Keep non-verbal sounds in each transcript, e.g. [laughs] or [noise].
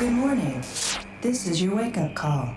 Good morning. This is your wake up call.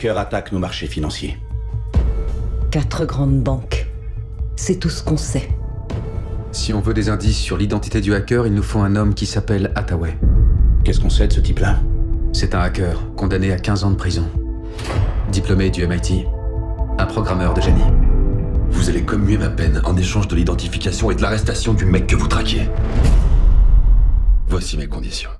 Hackers attaquent nos marchés financiers. Quatre grandes banques. C'est tout ce qu'on sait. Si on veut des indices sur l'identité du hacker, il nous faut un homme qui s'appelle Hathaway. Qu'est-ce qu'on sait de ce type-là? C'est un hacker, condamné à 15 ans de prison. Diplômé du MIT. Un programmeur de génie. Vous allez commuer ma peine en échange de l'identification et de l'arrestation du mec que vous traquiez. Voici mes conditions.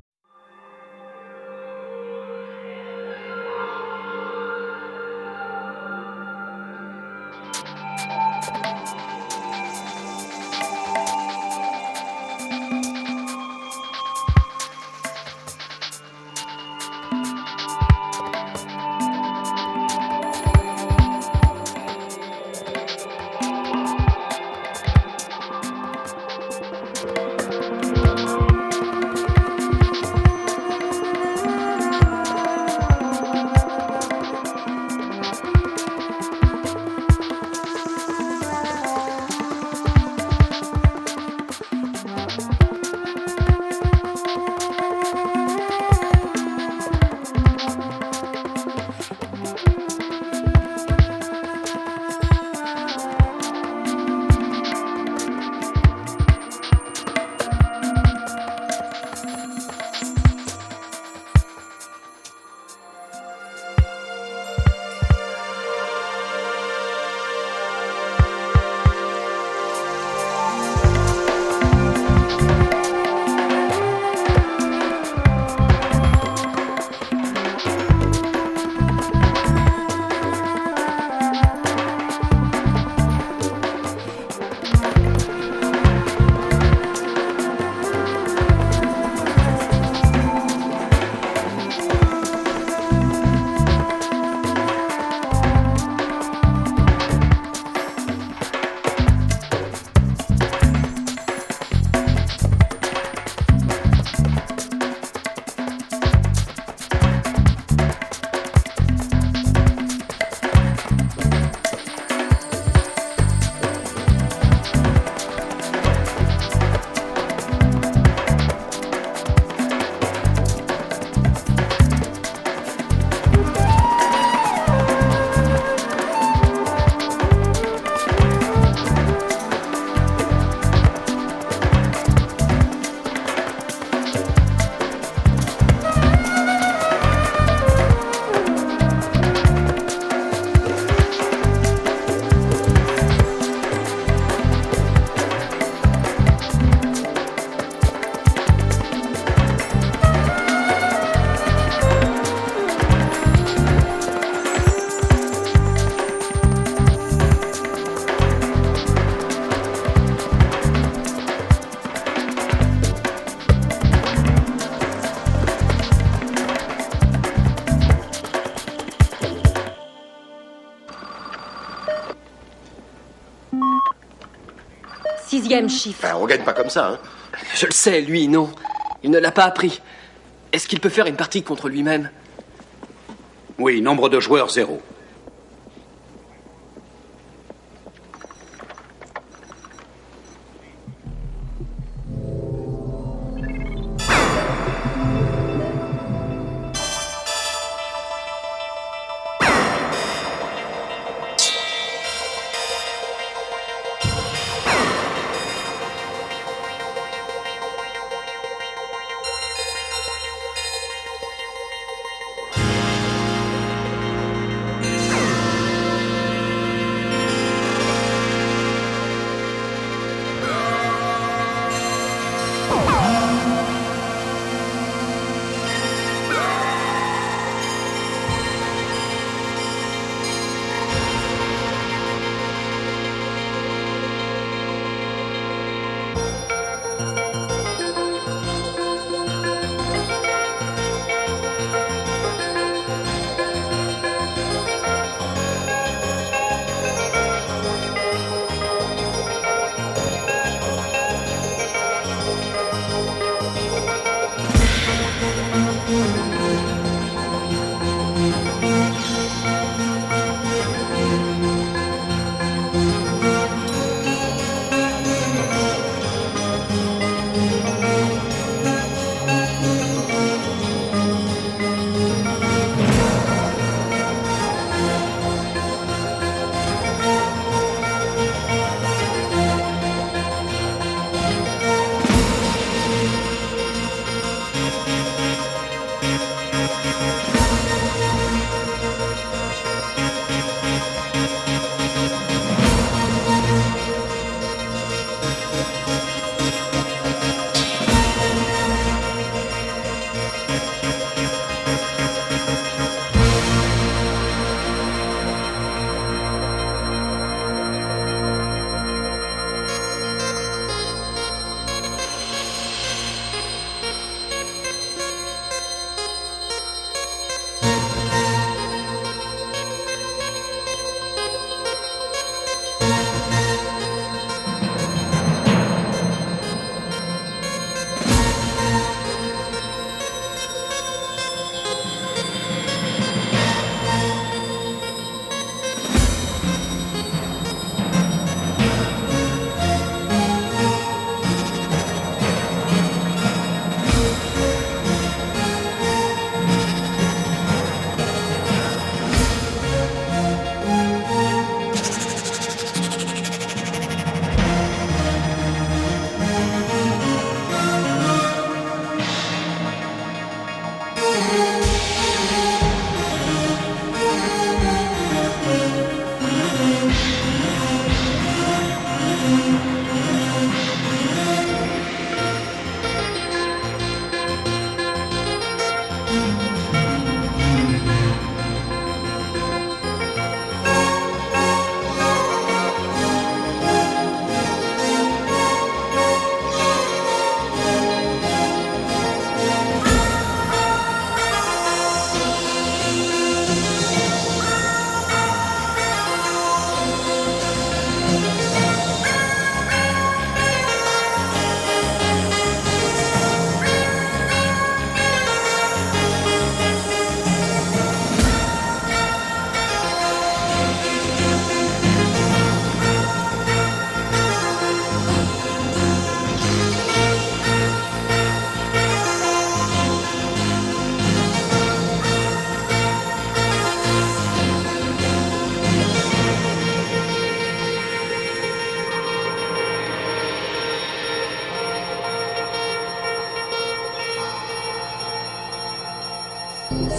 Sixième chiffre. on gagne pas comme ça, hein. Je le sais, lui, non. Il ne l'a pas appris. Est-ce qu'il peut faire une partie contre lui-même? Oui, nombre de joueurs zéro.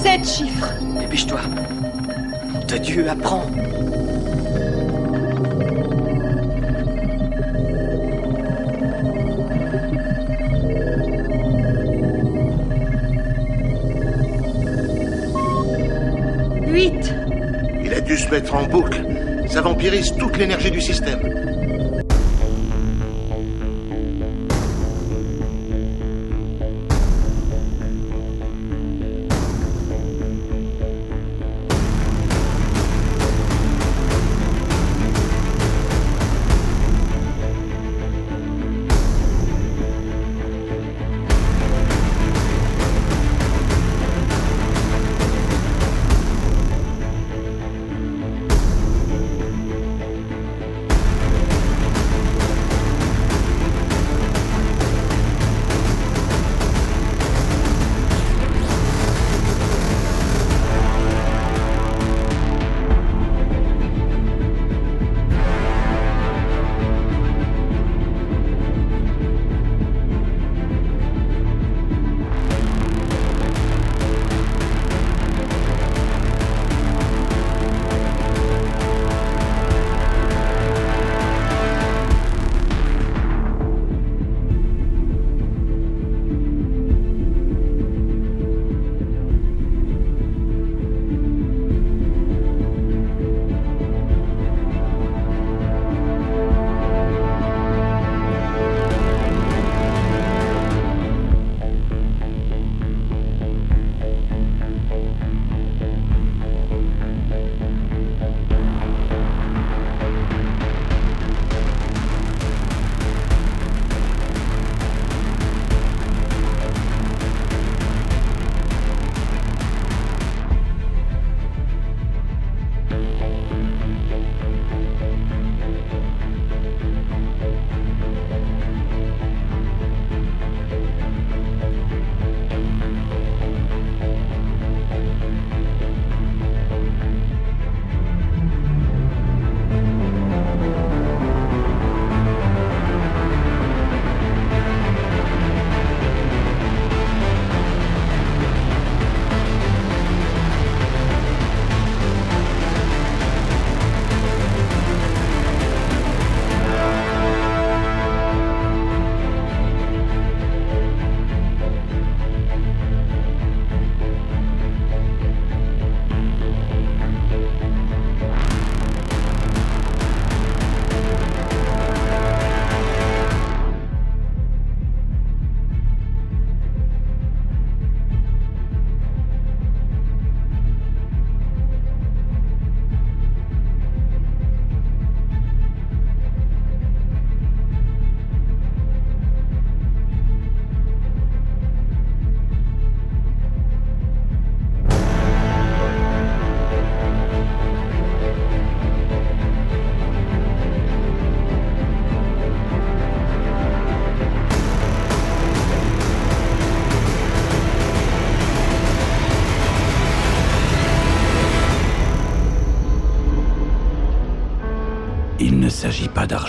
Sept chiffres. Dépêche-toi. De Dieu, apprends. Huit. Il a dû se mettre en boucle. Ça vampirise toute l'énergie du système. Pas.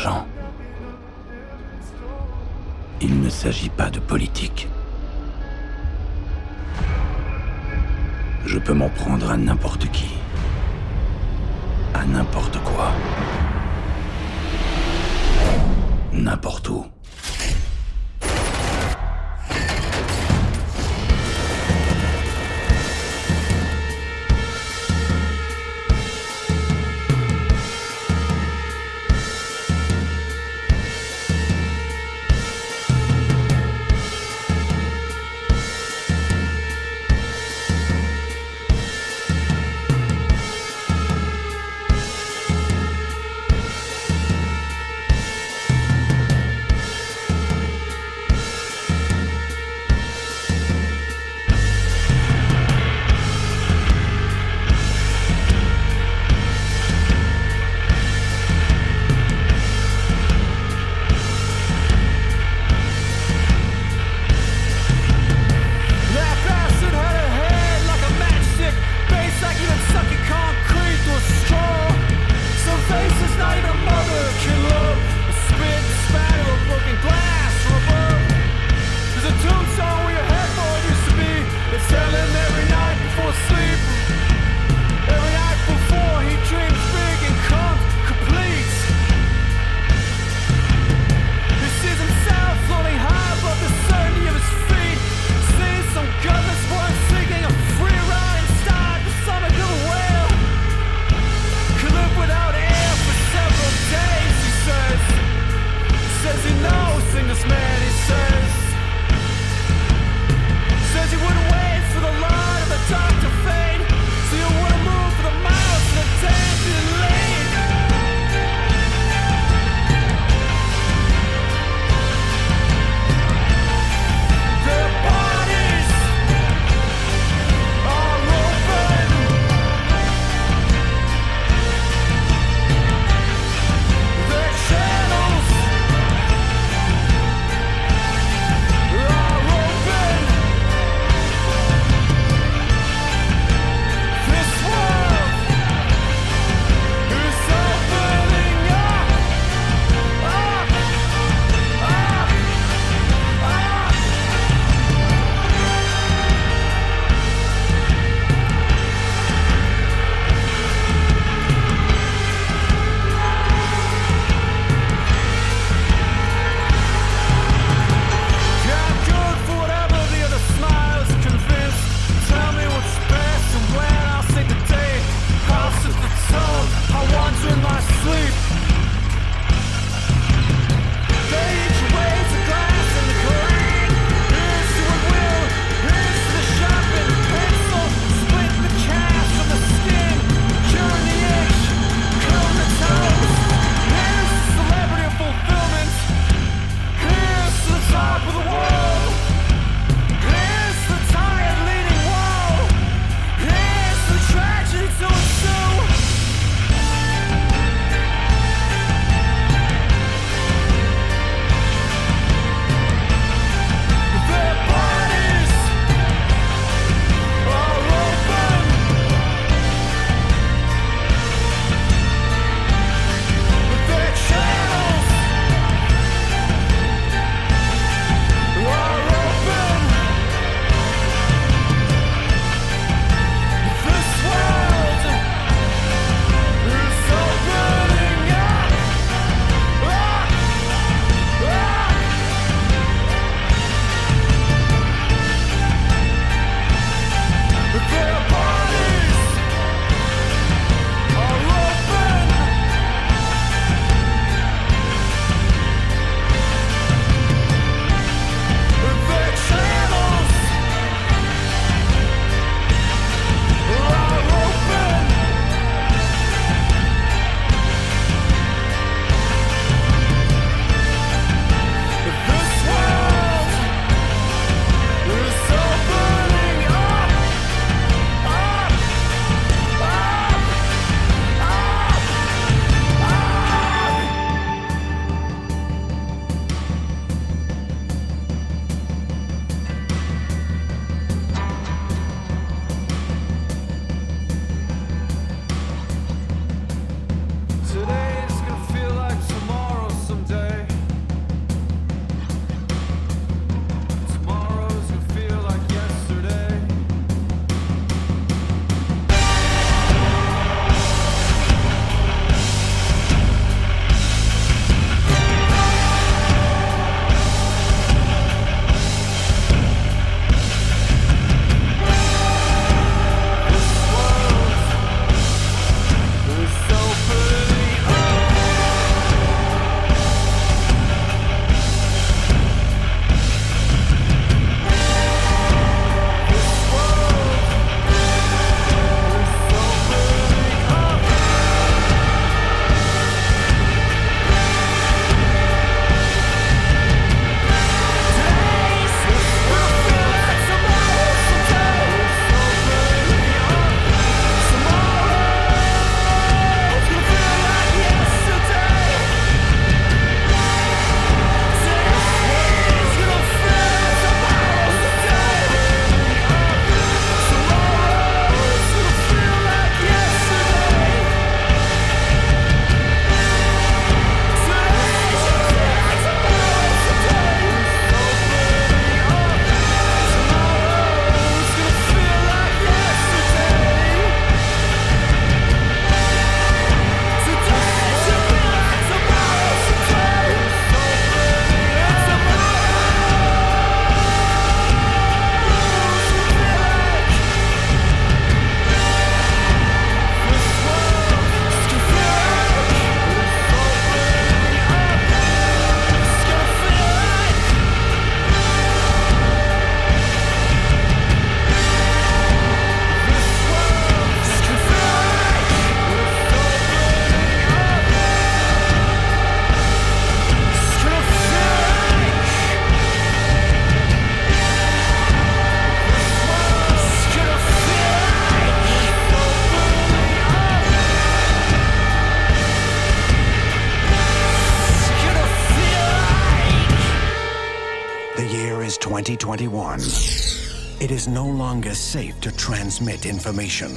Is no longer safe to transmit information.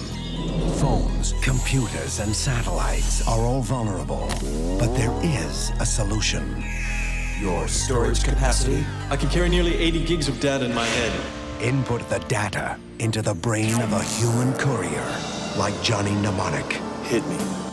Phones, computers, and satellites are all vulnerable. But there is a solution. Your storage capacity? I can carry nearly 80 gigs of data in my head. Input the data into the brain of a human courier, like Johnny Mnemonic. Hit me.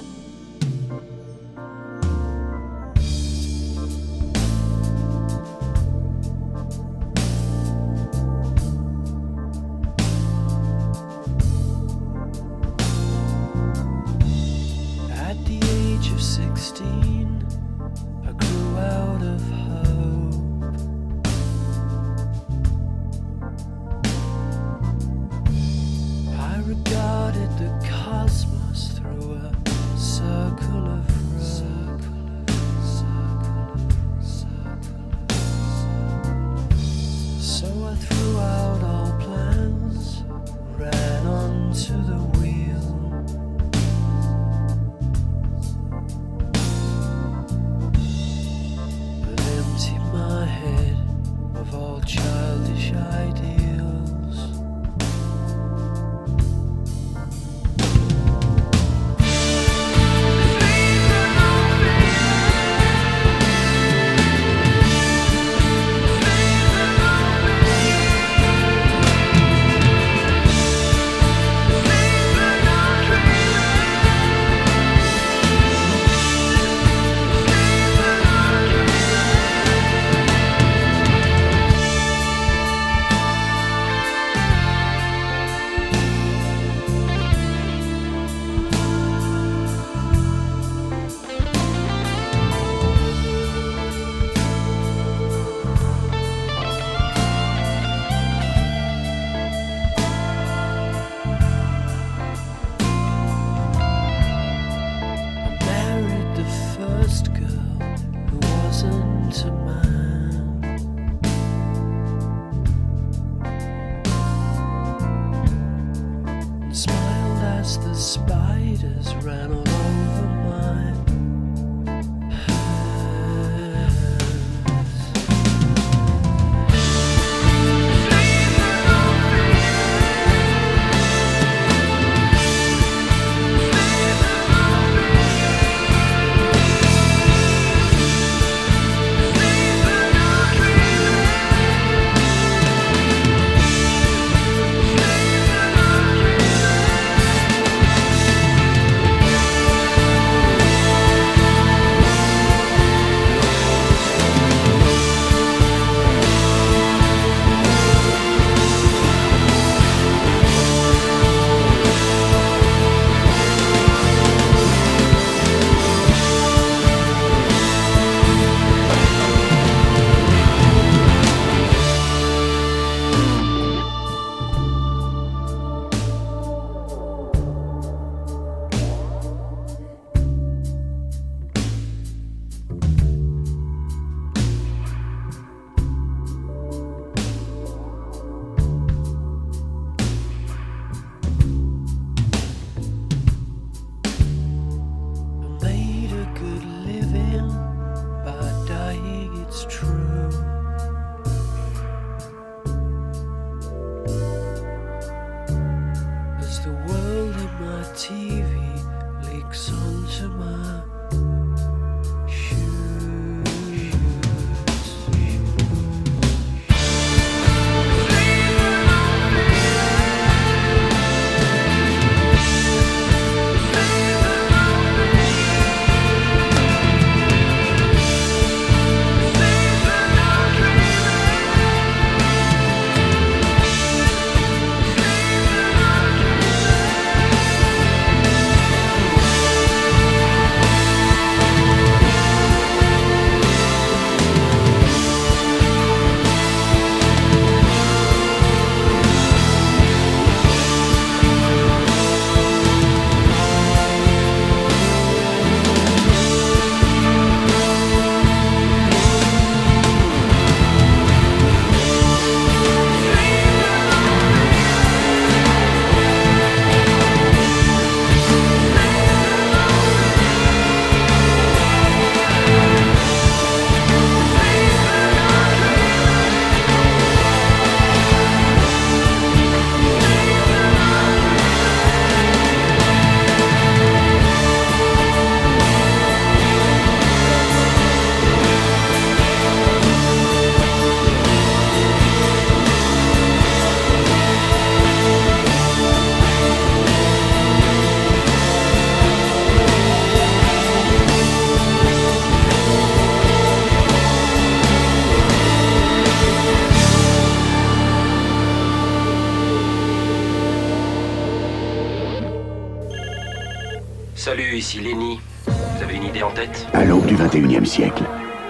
Ici Lenny. Vous avez une idée en tête? À l'aube du 21e siècle,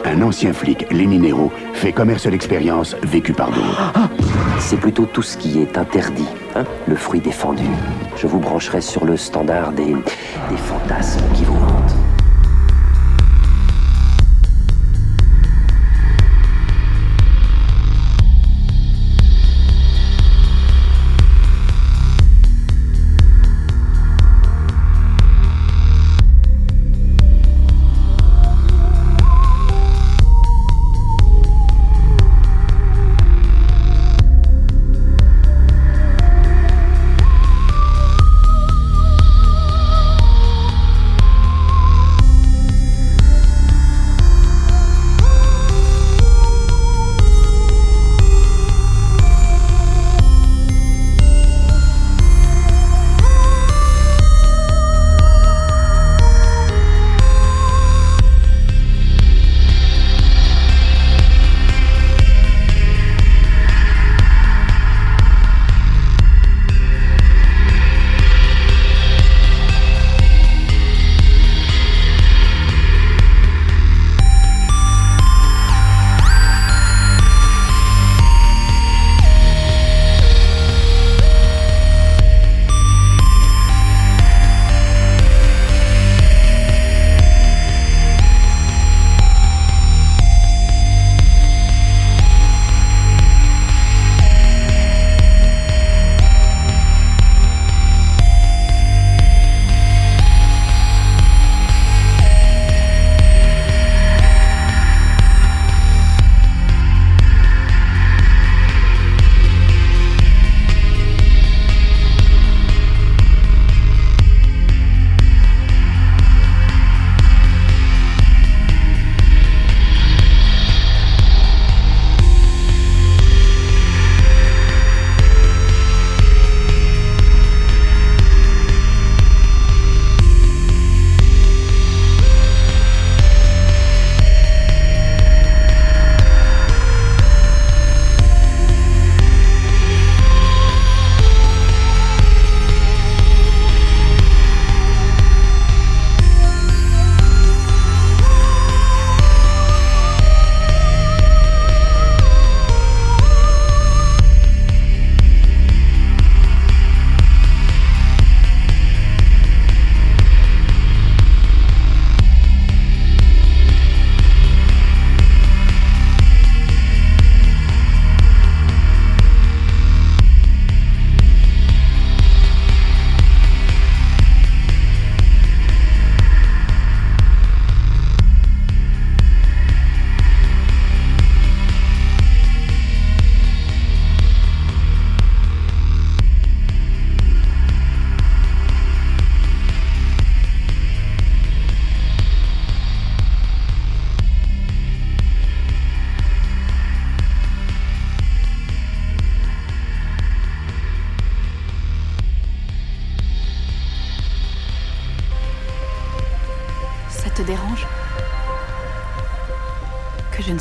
un ancien flic, Lenny Nero, fait commerce d'expérience vécu par d'autres. C'est plutôt tout ce qui est interdit, hein le fruit défendu. Je vous brancherai sur le standard des, des fantasmes qui vous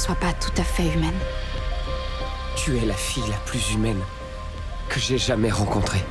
Ne sois pas tout à fait humaine Tu es la fille la plus humaine que j'ai jamais rencontrée.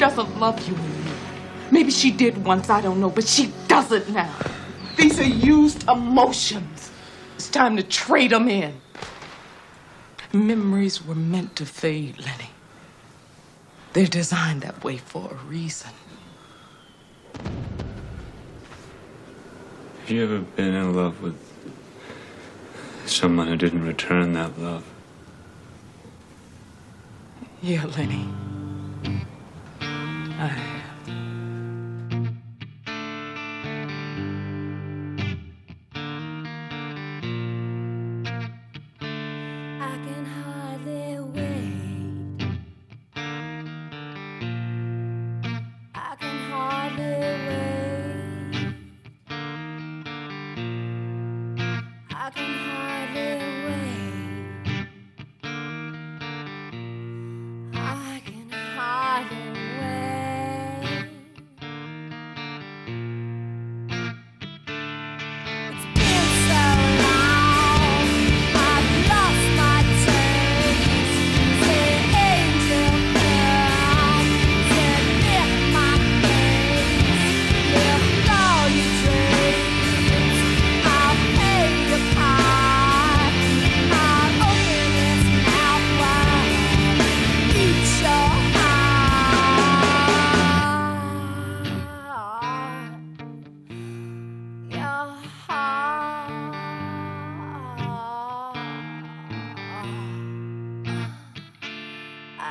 Doesn't love you anymore. Maybe she did once, I don't know, but she doesn't now. These are used emotions. It's time to trade them in. Memories were meant to fade, Lenny. They're designed that way for a reason. Have you ever been in love with someone who didn't return that love? Yeah, Lenny.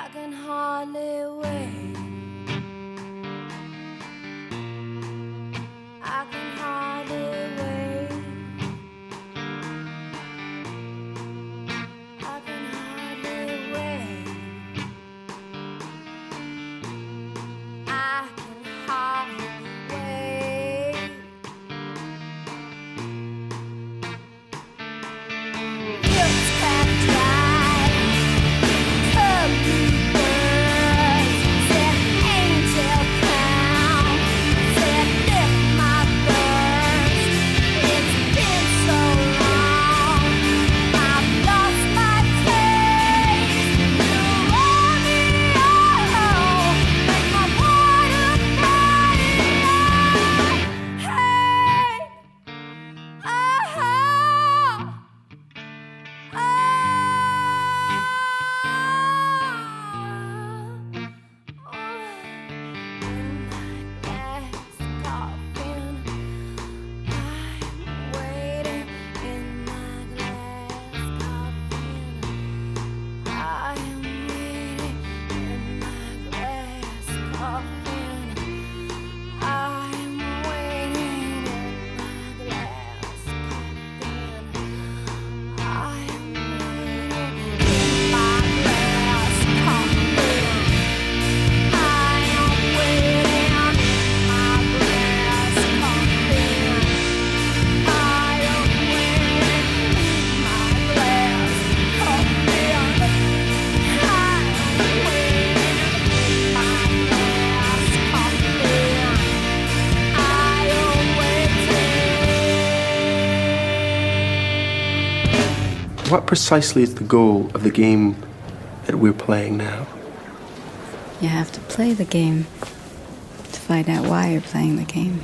I can hardly wait. Precisely is the goal of the game that we're playing now? You have to play the game to find out why you're playing the game.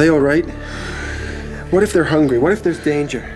They all right? What if they're hungry? What if there's danger?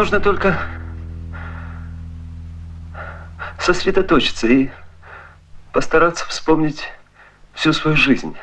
Нужно только сосредоточиться и постараться вспомнить всю свою жизнь.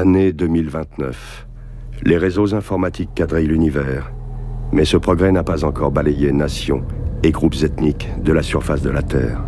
Année 2029. Les réseaux informatiques quadrillent l'univers. Mais ce progrès n'a pas encore balayé nations et groupes ethniques de la surface de la Terre.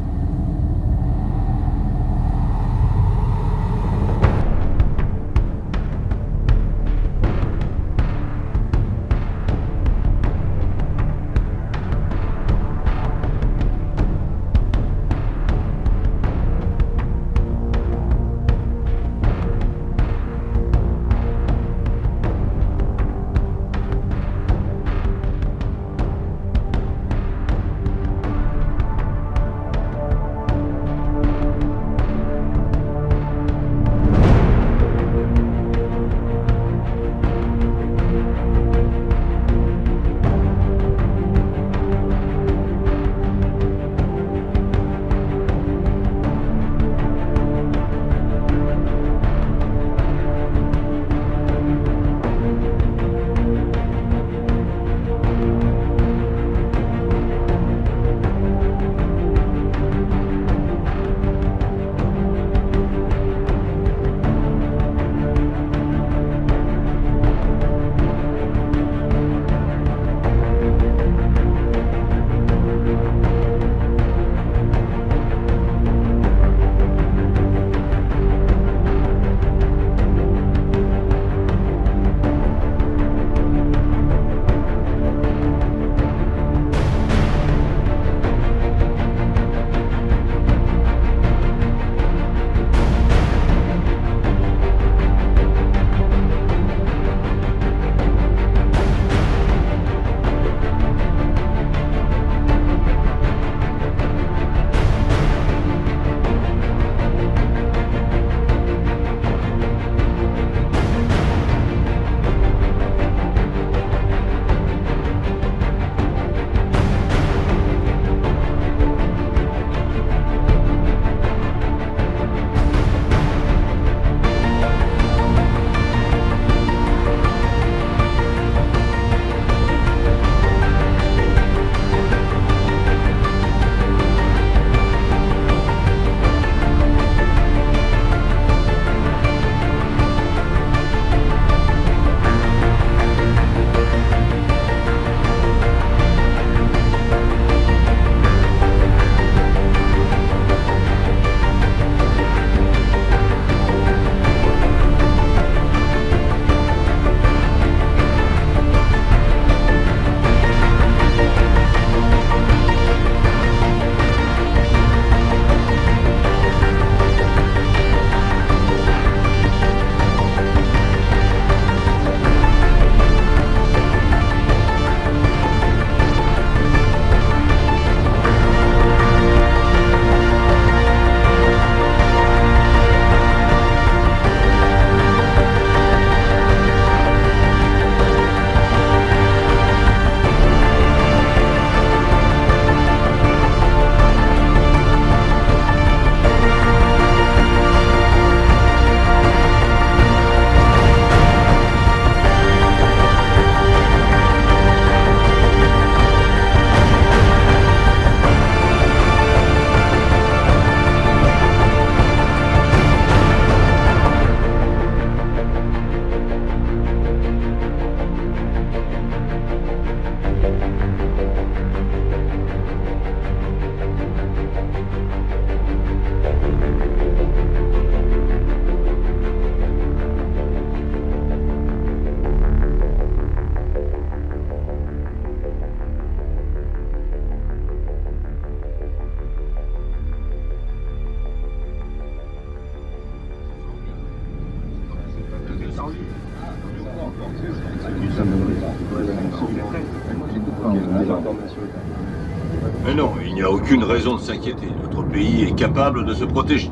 Aucune raison de s'inquiéter. Notre pays est capable de se protéger.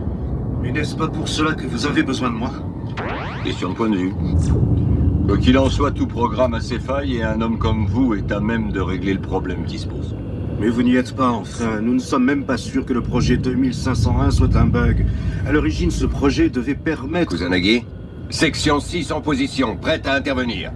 Mais n'est-ce pas pour cela que vous avez besoin de moi? Question de point de vue. Quoi qu'il en soit, tout programme a ses failles et un homme comme vous est à même de régler le problème qui se pose. Mais vous n'y êtes pas, enfin. Nous ne sommes même pas sûrs que le projet 2501 soit un bug. À l'origine, ce projet devait permettre... Kusanagi Section 6 en position, prête à intervenir.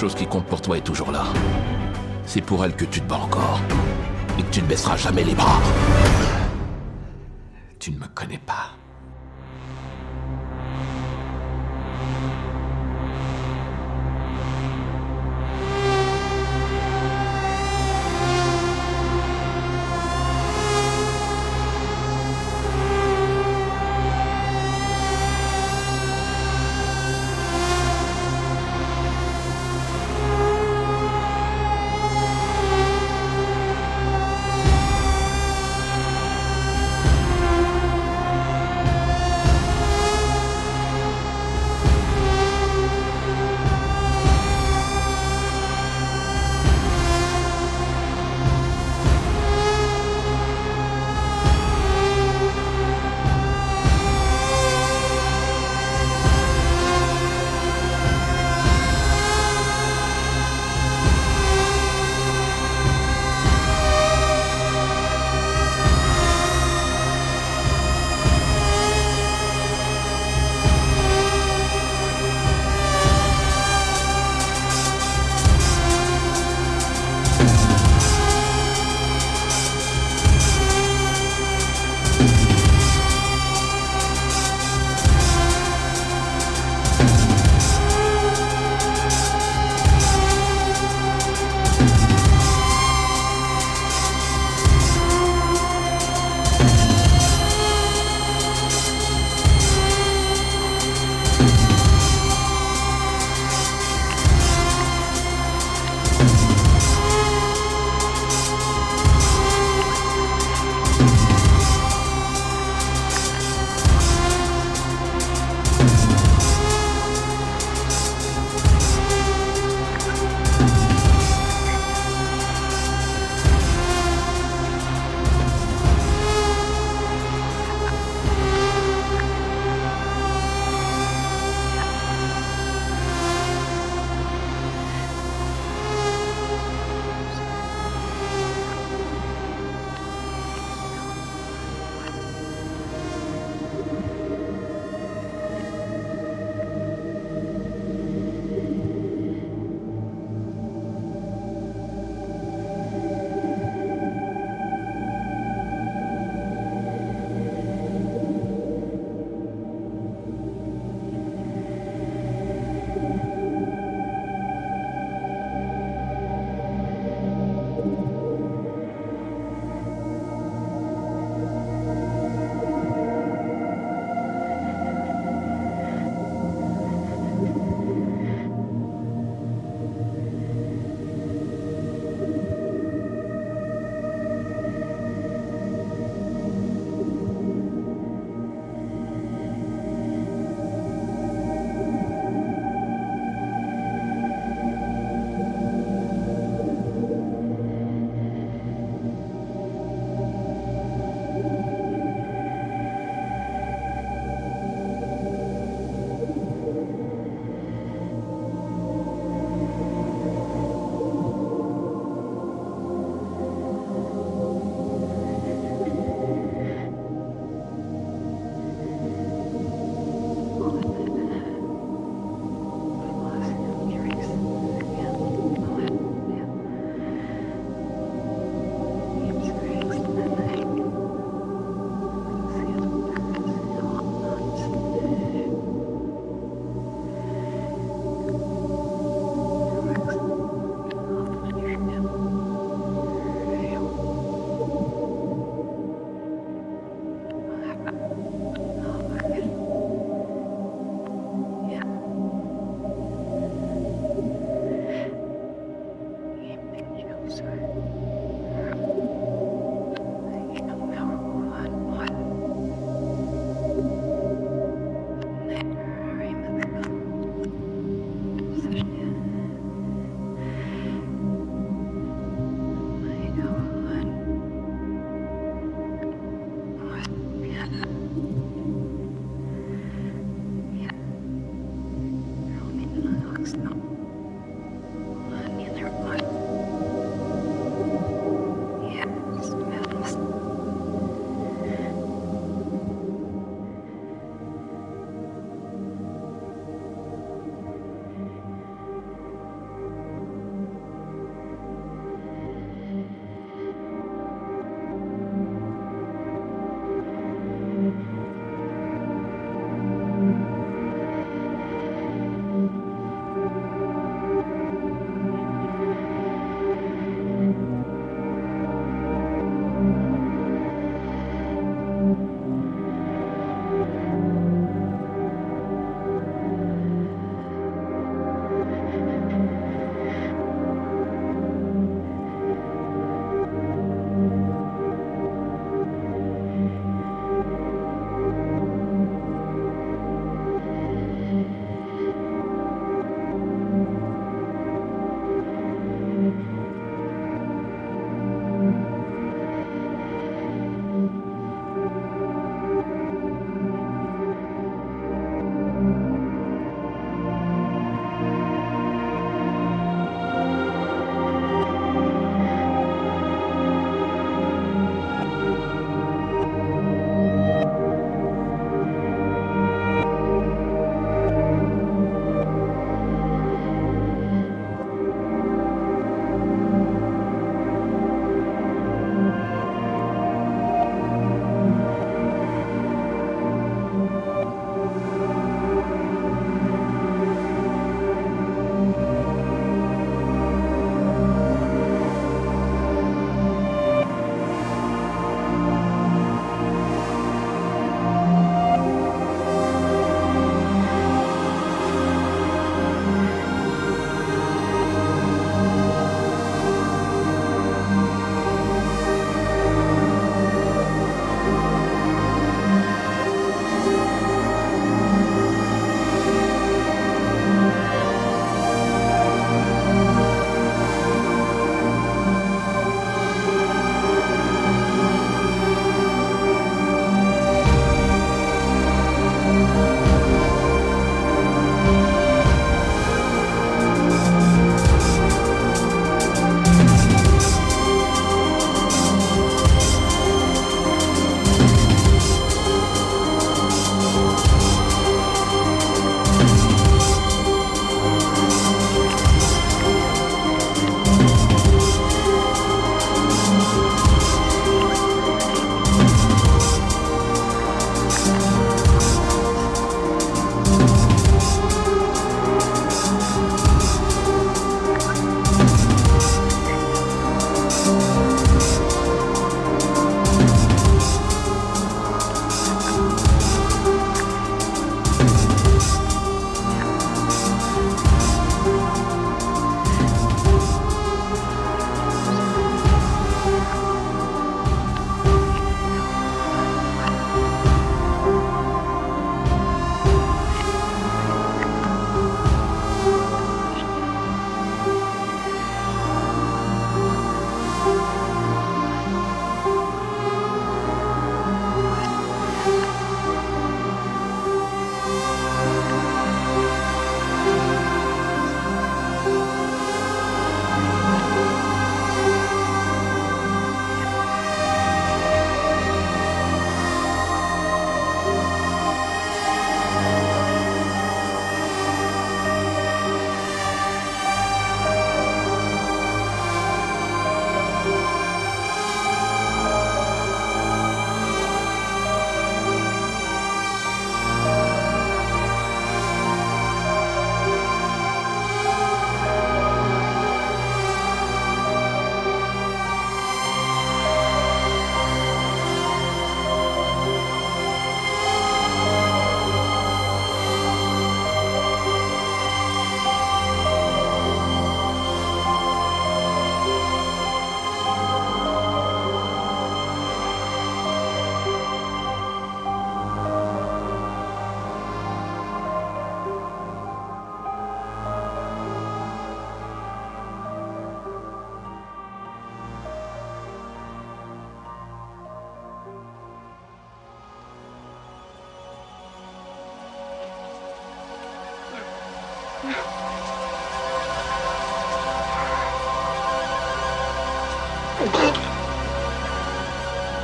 chose qui compte pour toi est toujours là. C'est pour elle que tu te bats encore. Et que tu ne baisseras jamais les bras.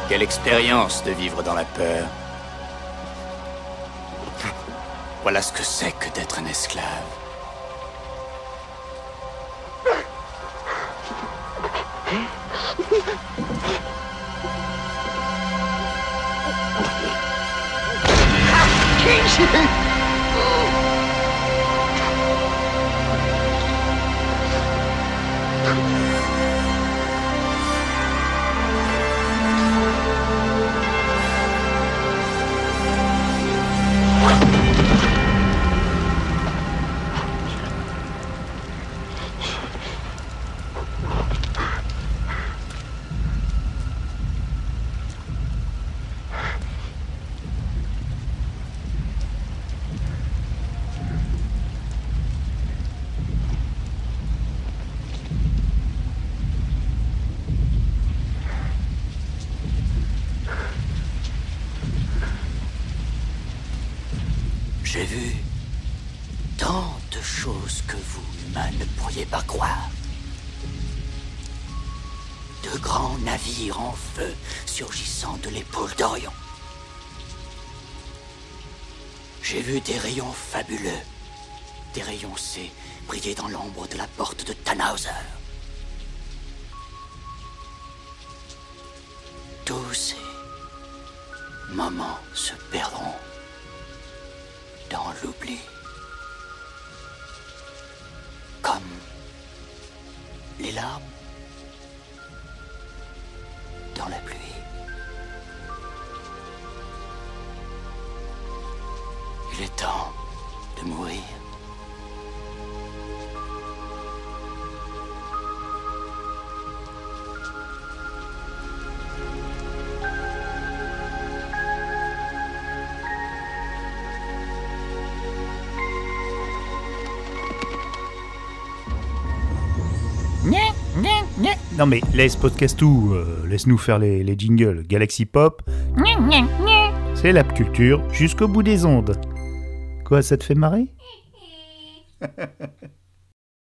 Quelle expérience de vivre dans la peur. Voilà ce que c'est que d'être un esclave. [laughs] Non mais laisse Podcastou, euh, laisse-nous faire les, les jingles. Galaxy Pop, c'est la culture jusqu'au bout des ondes. Quoi, ça te fait marrer? [laughs]